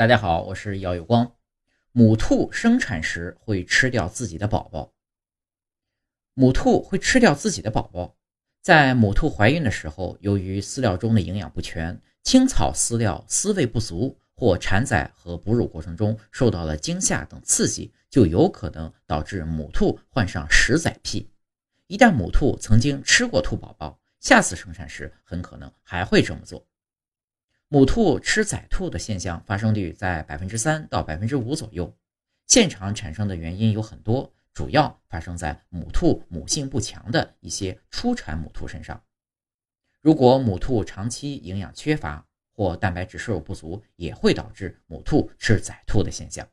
大家好，我是姚有光。母兔生产时会吃掉自己的宝宝。母兔会吃掉自己的宝宝。在母兔怀孕的时候，由于饲料中的营养不全，青草饲料饲喂不足，或产仔和哺乳过程中受到了惊吓等刺激，就有可能导致母兔患上食仔癖。一旦母兔曾经吃过兔宝宝，下次生产时很可能还会这么做。母兔吃仔兔的现象发生率在百分之三到百分之五左右，现场产生的原因有很多，主要发生在母兔母性不强的一些初产母兔身上。如果母兔长期营养缺乏或蛋白质摄入不足，也会导致母兔吃仔兔的现象。